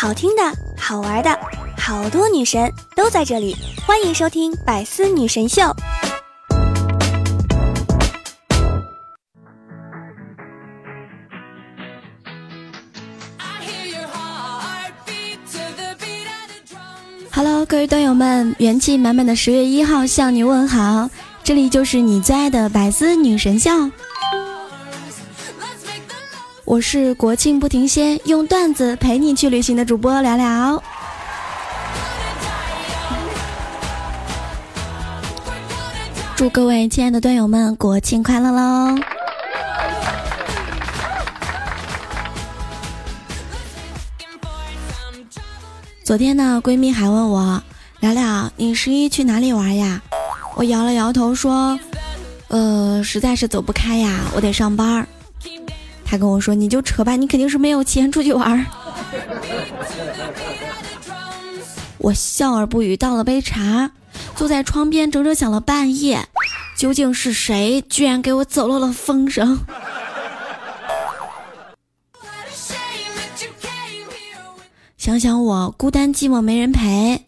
好听的、好玩的，好多女神都在这里，欢迎收听《百思女神秀》。Hello，各位段友们，元气满满的十月一号向你问好，这里就是你最爱的百思女神秀。我是国庆不停歇，用段子陪你去旅行的主播聊聊。祝各位亲爱的段友们国庆快乐喽！昨天呢，闺蜜还问我聊聊，你十一去哪里玩呀？我摇了摇头说，呃，实在是走不开呀，我得上班。他跟我说：“你就扯吧，你肯定是没有钱出去玩。”我笑而不语，倒了杯茶，坐在窗边，整整想了半夜，究竟是谁居然给我走漏了风声？想想我孤单寂寞没人陪，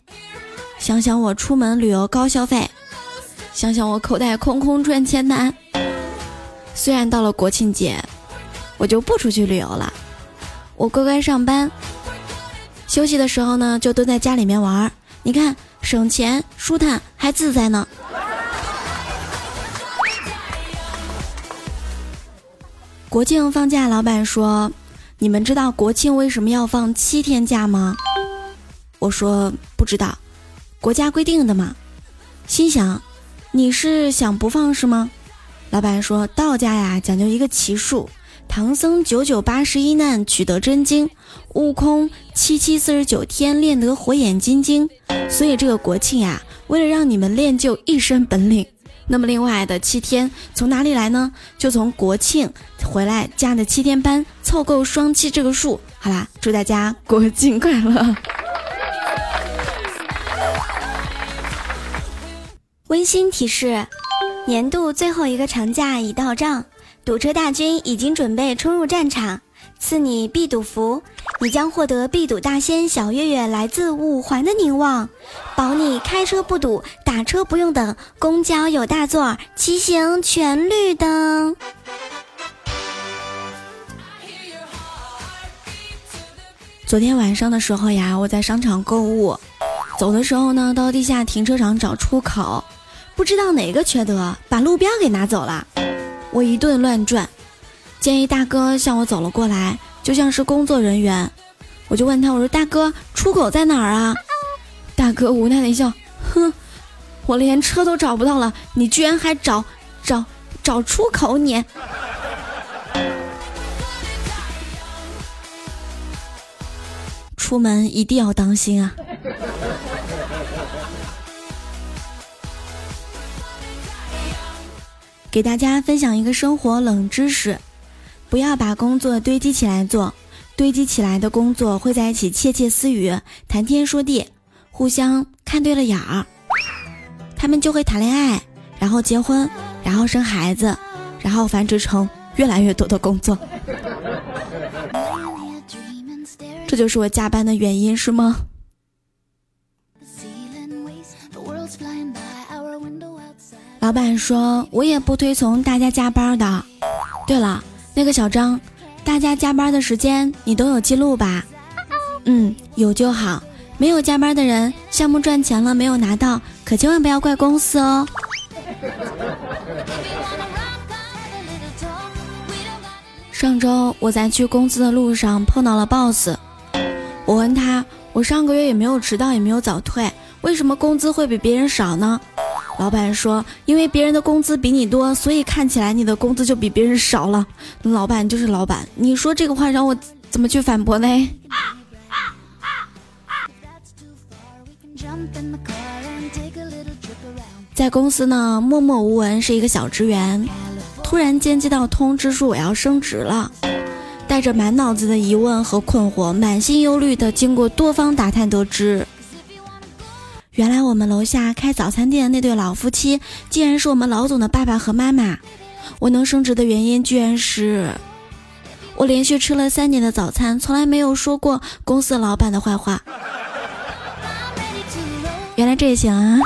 想想我出门旅游高消费，想想我口袋空空赚钱难。虽然到了国庆节。我就不出去旅游了，我乖乖上班。休息的时候呢，就蹲在家里面玩儿。你看，省钱、舒坦还自在呢。国庆放假，老板说：“你们知道国庆为什么要放七天假吗？”我说：“不知道，国家规定的嘛。”心想：“你是想不放是吗？”老板说：“道家呀，讲究一个奇数。”唐僧九九八十一难取得真经，悟空七七四十九天练得火眼金睛。所以这个国庆呀，为了让你们练就一身本领，那么另外的七天从哪里来呢？就从国庆回来加的七天班，凑够双七这个数。好啦，祝大家国庆快乐！温馨提示：年度最后一个长假已到账。堵车大军已经准备冲入战场，赐你必堵符，你将获得必堵大仙小月月来自五环的凝望，保你开车不堵，打车不用等，公交有大座，骑行全绿灯。昨天晚上的时候呀，我在商场购物，走的时候呢，到地下停车场找出口，不知道哪个缺德，把路标给拿走了。我一顿乱转，见一大哥向我走了过来，就像是工作人员。我就问他，我说：“大哥，出口在哪儿啊？”大哥无奈的一笑，哼，我连车都找不到了，你居然还找找找出口？你出门一定要当心啊！给大家分享一个生活冷知识：不要把工作堆积起来做，堆积起来的工作会在一起窃窃私语、谈天说地，互相看对了眼儿，他们就会谈恋爱，然后结婚，然后生孩子，然后繁殖成越来越多的工作。这就是我加班的原因，是吗？老板说：“我也不推崇大家加班的。对了，那个小张，大家加班的时间你都有记录吧？嗯，有就好。没有加班的人，项目赚钱了没有拿到，可千万不要怪公司哦。”上周我在去公司的路上碰到了 boss，我问他：“我上个月也没有迟到，也没有早退，为什么工资会比别人少呢？”老板说：“因为别人的工资比你多，所以看起来你的工资就比别人少了。”老板就是老板，你说这个话让我怎么去反驳呢？在公司呢，默默无闻是一个小职员，突然间接到通知说我要升职了，带着满脑子的疑问和困惑，满心忧虑的经过多方打探得知。原来我们楼下开早餐店的那对老夫妻，竟然是我们老总的爸爸和妈妈。我能升职的原因，居然是，我连续吃了三年的早餐，从来没有说过公司老板的坏话。原来这也行啊！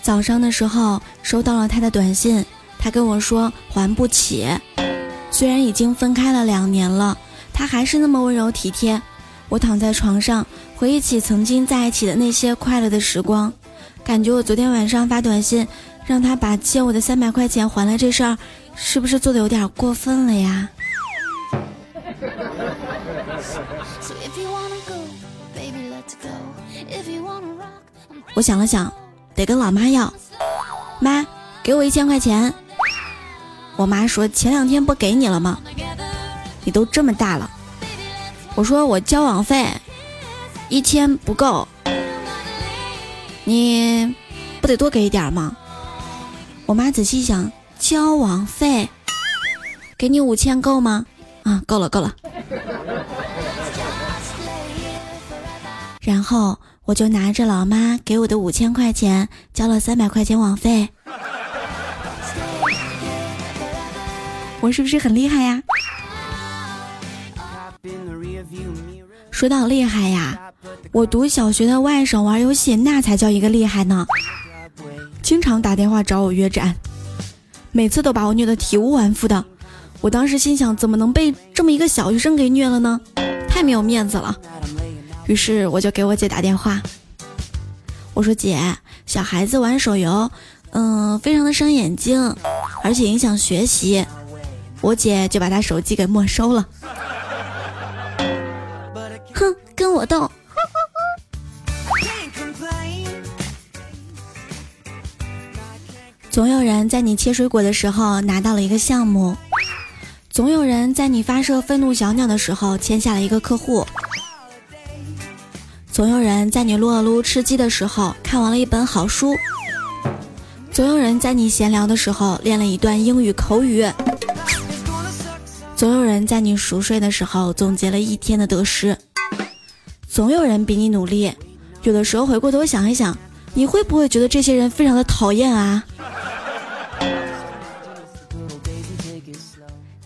早上的时候收到了他的短信，他跟我说还不起。虽然已经分开了两年了，他还是那么温柔体贴。我躺在床上，回忆起曾经在一起的那些快乐的时光，感觉我昨天晚上发短信让他把借我的三百块钱还了这事儿，是不是做的有点过分了呀？我想了想，得跟老妈要。妈，给我一千块钱。我妈说前两天不给你了吗？你都这么大了。我说我交网费一千不够，你不得多给一点吗？我妈仔细想，交网费给你五千够吗？啊，够了够了。然后我就拿着老妈给我的五千块钱，交了三百块钱网费。我是不是很厉害呀？说到厉害呀，我读小学的外甥玩游戏那才叫一个厉害呢，经常打电话找我约战，每次都把我虐得体无完肤的。我当时心想，怎么能被这么一个小学生给虐了呢？太没有面子了。于是我就给我姐打电话，我说姐，小孩子玩手游，嗯，非常的伤眼睛，而且影响学习。我姐就把他手机给没收了。活动！总有人在你切水果的时候拿到了一个项目。总有人在你发射愤怒小鸟的时候签下了一个客户，总有人在你撸啊撸吃鸡的时候看完了一本好书，总有人在你闲聊的时候练了一段英语口语，总有人在你熟睡的时候总结了一天的得失，总有人比你努力。有的时候回过头想一想，你会不会觉得这些人非常的讨厌啊？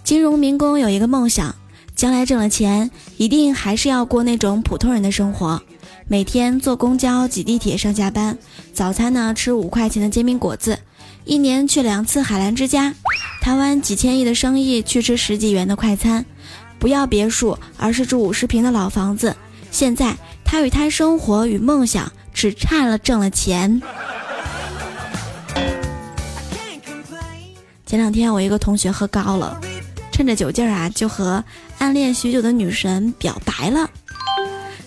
金融民工有一个梦想，将来挣了钱，一定还是要过那种普通人的生活。每天坐公交、挤地铁上下班，早餐呢吃五块钱的煎饼果子，一年去两次海澜之家，台湾几千亿的生意去吃十几元的快餐，不要别墅，而是住五十平的老房子。现在他与他生活与梦想只差了挣了钱。前两天我一个同学喝高了。趁着酒劲儿啊，就和暗恋许久的女神表白了，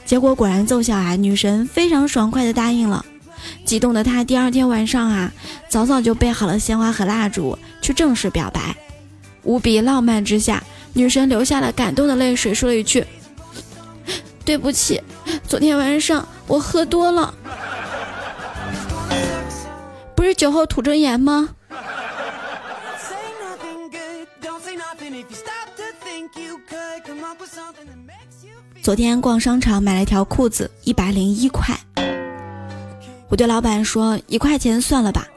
结果果然奏效啊！女神非常爽快的答应了，激动的他第二天晚上啊，早早就备好了鲜花和蜡烛去正式表白。无比浪漫之下，女神流下了感动的泪水，说了一句：“对不起，昨天晚上我喝多了，不是酒后吐真言吗？”昨天逛商场买了一条裤子，一百零一块。我对老板说：“一块钱算了吧。”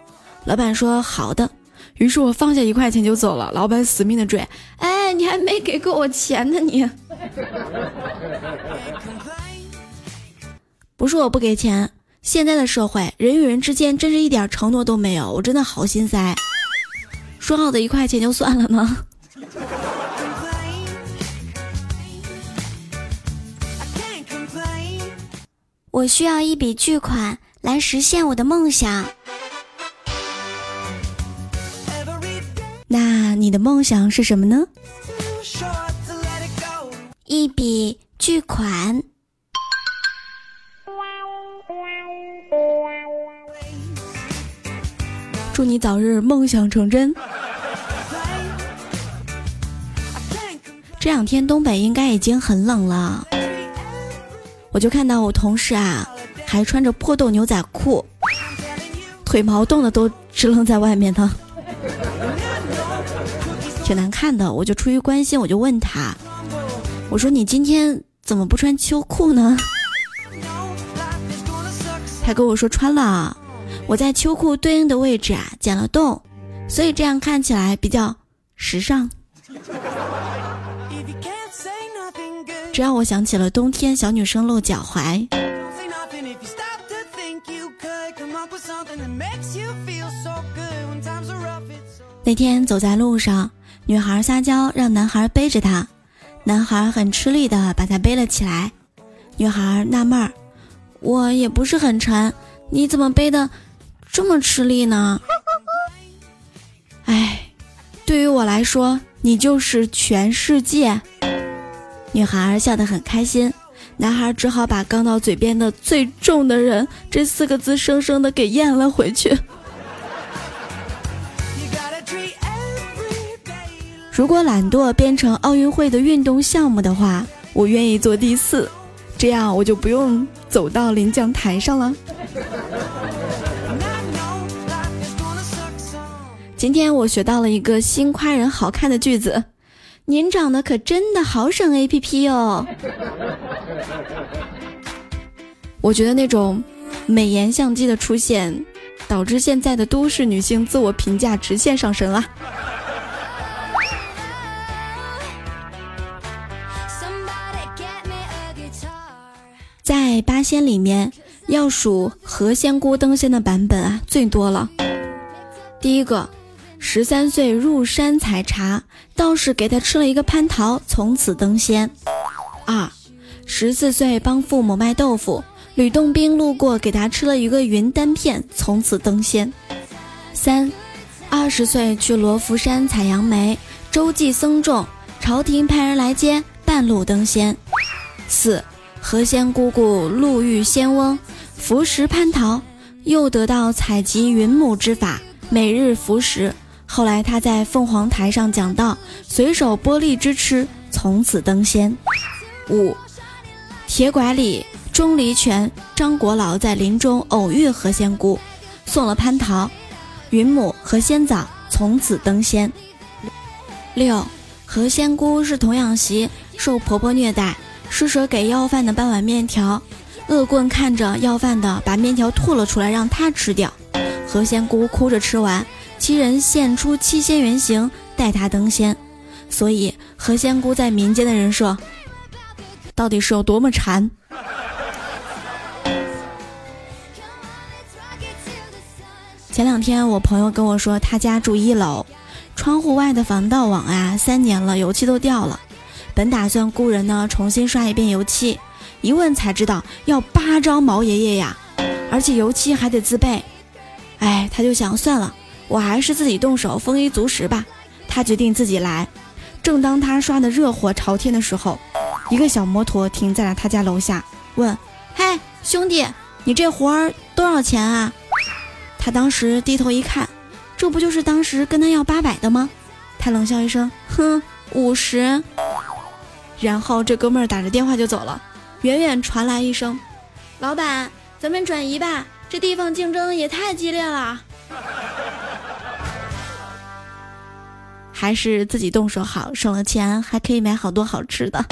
老板说：“好的。”于是我放下一块钱就走了。老板死命的追：“哎，你还没给够我钱呢，你！” 不是我不给钱，现在的社会，人与人之间真是一点承诺都没有，我真的好心塞。说好的一块钱就算了呢。我需要一笔巨款来实现我的梦想。那你的梦想是什么呢？一笔巨款。祝你早日梦想成真。这两天东北应该已经很冷了。我就看到我同事啊，还穿着破洞牛仔裤，腿毛冻的都支棱在外面呢，挺难看的。我就出于关心，我就问他，我说你今天怎么不穿秋裤呢？他跟我说穿了，我在秋裤对应的位置啊剪了洞，所以这样看起来比较时尚。这让我想起了冬天小女生露脚踝。那天走在路上，女孩撒娇让男孩背着她，男孩很吃力的把她背了起来。女孩纳闷儿：“我也不是很沉，你怎么背的这么吃力呢？” 哎，对于我来说，你就是全世界。女孩笑得很开心，男孩只好把刚到嘴边的“最重的人”这四个字生生的给咽了回去。如果懒惰变成奥运会的运动项目的话，我愿意做第四，这样我就不用走到领奖台上了。今天我学到了一个新夸人好看的句子，您长得可真的好省 A P P 哦。我觉得那种美颜相机的出现，导致现在的都市女性自我评价直线上升了。在八仙里面，要数何仙姑登仙的版本啊，最多了。第一个，十三岁入山采茶，道士给他吃了一个蟠桃，从此登仙。二，十四岁帮父母卖豆腐，吕洞宾路过给他吃了一个云丹片，从此登仙。三，二十岁去罗浮山采杨梅，周记僧众，朝廷派人来接，半路登仙。四。何仙姑姑路遇仙翁，服食蟠桃，又得到采集云母之法，每日服食。后来他在凤凰台上讲道，随手剥荔枝吃，从此登仙。五，铁拐李、钟离权、张国老在林中偶遇何仙姑，送了蟠桃、云母和仙枣，从此登仙。六，何仙姑是童养媳，受婆婆虐待。施舍给要饭的半碗面条，恶棍看着要饭的把面条吐了出来，让他吃掉。何仙姑哭着吃完，七人现出七仙原形，带他登仙。所以何仙姑在民间的人设到底是有多么馋？前两天我朋友跟我说，他家住一楼，窗户外的防盗网啊，三年了，油漆都掉了。本打算雇人呢重新刷一遍油漆，一问才知道要八张毛爷爷呀，而且油漆还得自备。哎，他就想算了，我还是自己动手丰衣足食吧。他决定自己来。正当他刷的热火朝天的时候，一个小摩托停在了他家楼下，问：“嘿，兄弟，你这活儿多少钱啊？”他当时低头一看，这不就是当时跟他要八百的吗？他冷笑一声：“哼，五十。”然后这哥们儿打着电话就走了，远远传来一声：“老板，咱们转移吧，这地方竞争也太激烈了。”还是自己动手好，省了钱还可以买好多好吃的。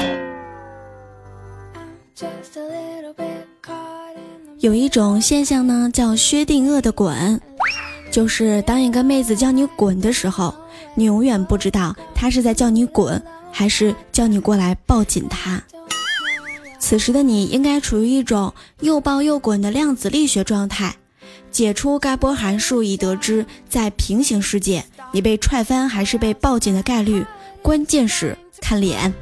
有一种现象呢，叫薛定谔的滚，就是当一个妹子叫你滚的时候，你永远不知道她是在叫你滚。还是叫你过来抱紧他。此时的你应该处于一种又抱又滚的量子力学状态。解出该波函数，以得知在平行世界你被踹翻还是被抱紧的概率。关键是看脸。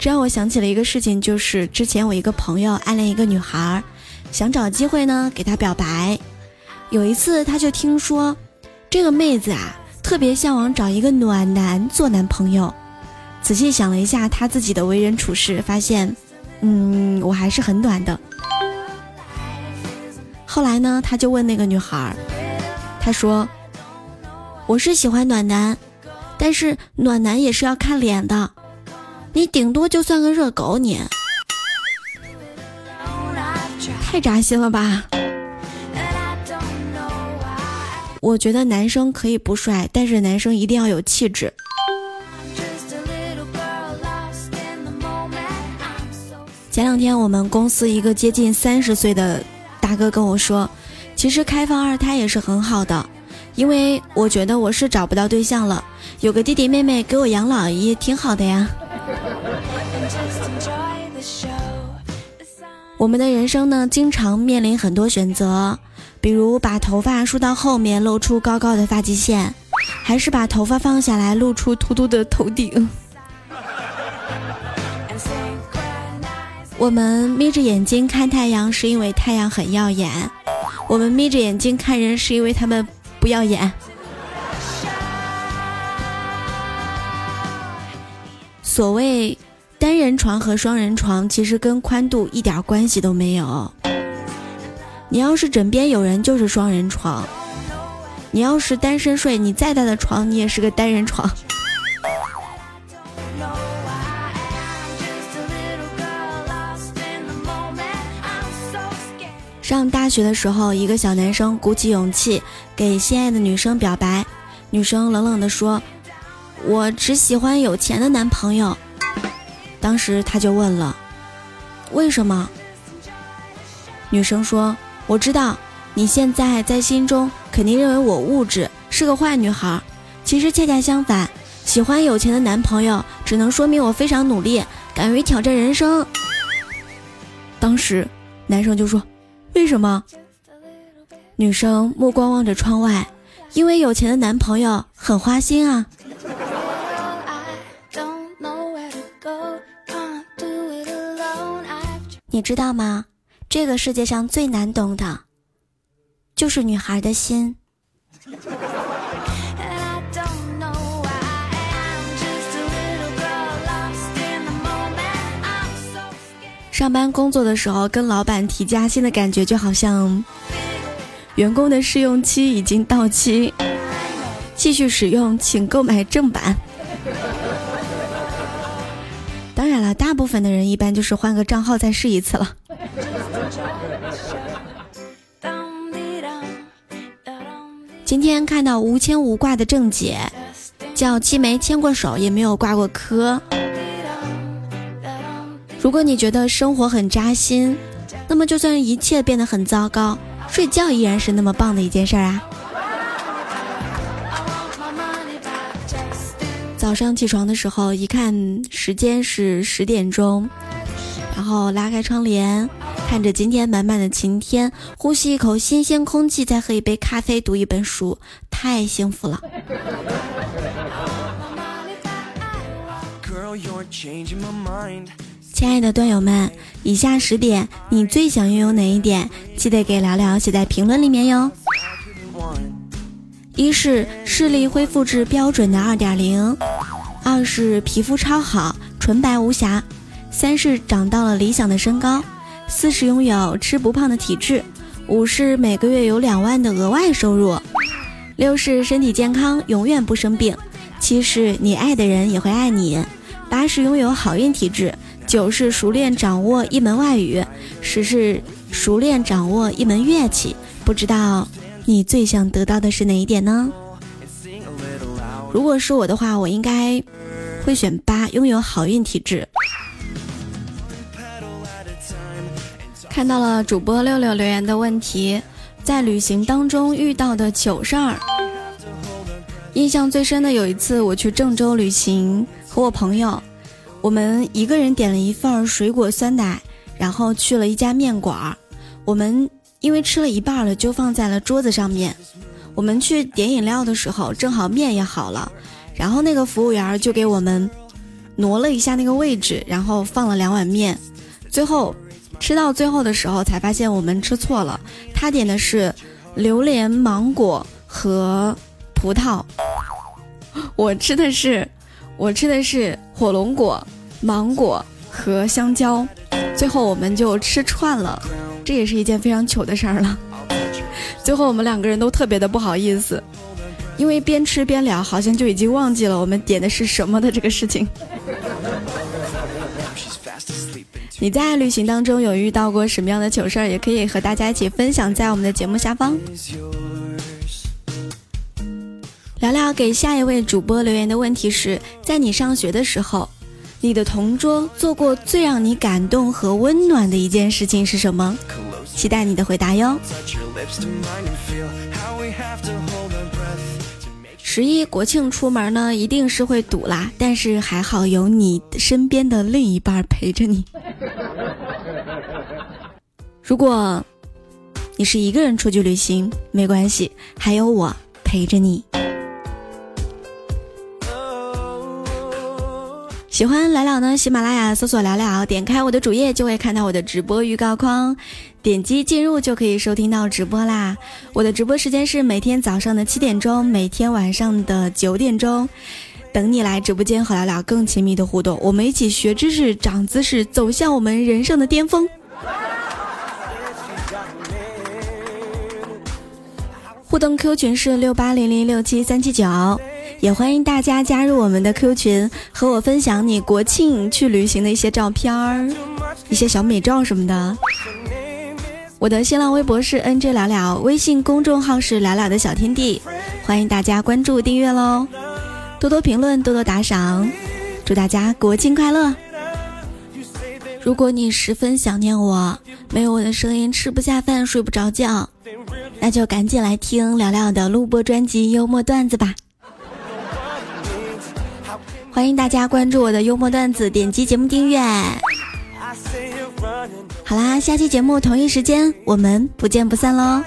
这让我想起了一个事情，就是之前我一个朋友暗恋一个女孩，想找机会呢给她表白。有一次他就听说这个妹子啊。特别向往找一个暖男做男朋友，仔细想了一下他自己的为人处事，发现，嗯，我还是很暖的。后来呢，他就问那个女孩，他说：“我是喜欢暖男，但是暖男也是要看脸的，你顶多就算个热狗，你太扎心了吧。”我觉得男生可以不帅，但是男生一定要有气质。前两天我们公司一个接近三十岁的大哥跟我说，其实开放二胎也是很好的，因为我觉得我是找不到对象了，有个弟弟妹妹给我养老也挺好的呀。我们的人生呢，经常面临很多选择，比如把头发梳到后面露出高高的发际线，还是把头发放下来露出秃秃的头顶。我们眯着眼睛看太阳，是因为太阳很耀眼；我们眯着眼睛看人，是因为他们不耀眼。所谓单人床和双人床，其实跟宽度一点关系都没有。你要是枕边有人，就是双人床；你要是单身睡，你再大的床，你也是个单人床。上大学的时候，一个小男生鼓起勇气给心爱的女生表白，女生冷冷地说：“我只喜欢有钱的男朋友。”当时他就问了：“为什么？”女生说：“我知道你现在在心中肯定认为我物质，是个坏女孩。其实恰恰相反，喜欢有钱的男朋友，只能说明我非常努力，敢于挑战人生。”当时男生就说。为什么？女生目光望着窗外，因为有钱的男朋友很花心啊。你知道吗？这个世界上最难懂的，就是女孩的心。上班工作的时候，跟老板提加薪的感觉，就好像员工的试用期已经到期，继续使用请购买正版。当然了，大部分的人一般就是换个账号再试一次了。今天看到无牵无挂的郑姐，叫七没牵过手，也没有挂过科。如果你觉得生活很扎心，那么就算一切变得很糟糕，睡觉依然是那么棒的一件事儿啊！早上起床的时候，一看时间是十点钟，然后拉开窗帘，看着今天满满的晴天，呼吸一口新鲜空气，再喝一杯咖啡，读一本书，太幸福了。亲爱的段友们，以下十点你最想拥有哪一点？记得给聊聊写在评论里面哟。一是视力恢复至标准的二点零，二是皮肤超好，纯白无瑕，三是长到了理想的身高，四是拥有吃不胖的体质，五是每个月有两万的额外收入，六是身体健康，永远不生病，七是你爱的人也会爱你，八是拥有好运体质。九是熟练掌握一门外语，十是熟练掌握一门乐器。不知道你最想得到的是哪一点呢？如果是我的话，我应该会选八，拥有好运体质。看到了主播六六留言的问题，在旅行当中遇到的糗事儿，印象最深的有一次我去郑州旅行，和我朋友。我们一个人点了一份水果酸奶，然后去了一家面馆儿我们因为吃了一半了，就放在了桌子上面。我们去点饮料的时候，正好面也好了，然后那个服务员就给我们挪了一下那个位置，然后放了两碗面。最后吃到最后的时候，才发现我们吃错了。他点的是榴莲、芒果和葡萄，我吃的是。我吃的是火龙果、芒果和香蕉，最后我们就吃串了，这也是一件非常糗的事儿了。最后我们两个人都特别的不好意思，因为边吃边聊，好像就已经忘记了我们点的是什么的这个事情。你在旅行当中有遇到过什么样的糗事儿？也可以和大家一起分享在我们的节目下方。聊聊给下一位主播留言的问题是：在你上学的时候，你的同桌做过最让你感动和温暖的一件事情是什么？期待你的回答哟。十一国庆出门呢，一定是会堵啦，但是还好有你身边的另一半陪着你。如果你是一个人出去旅行，没关系，还有我陪着你。喜欢聊聊呢？喜马拉雅搜索聊聊，点开我的主页就会看到我的直播预告框，点击进入就可以收听到直播啦。我的直播时间是每天早上的七点钟，每天晚上的九点钟，等你来直播间和聊聊更亲密的互动，我们一起学知识、长姿势，走向我们人生的巅峰。互动 Q 群是六八零零六七三七九。也欢迎大家加入我们的 Q 群，和我分享你国庆去旅行的一些照片儿、一些小美照什么的。我的新浪微博是 NJ 聊聊，微信公众号是聊聊的小天地，欢迎大家关注订阅喽，多多评论，多多打赏，祝大家国庆快乐！如果你十分想念我，没有我的声音吃不下饭、睡不着觉，那就赶紧来听聊聊的录播专辑幽默段子吧。欢迎大家关注我的幽默段子，点击节目订阅。好啦，下期节目同一时间我们不见不散喽！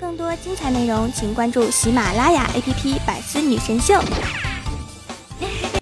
更多精彩内容，请关注喜马拉雅 APP《百思女神秀》。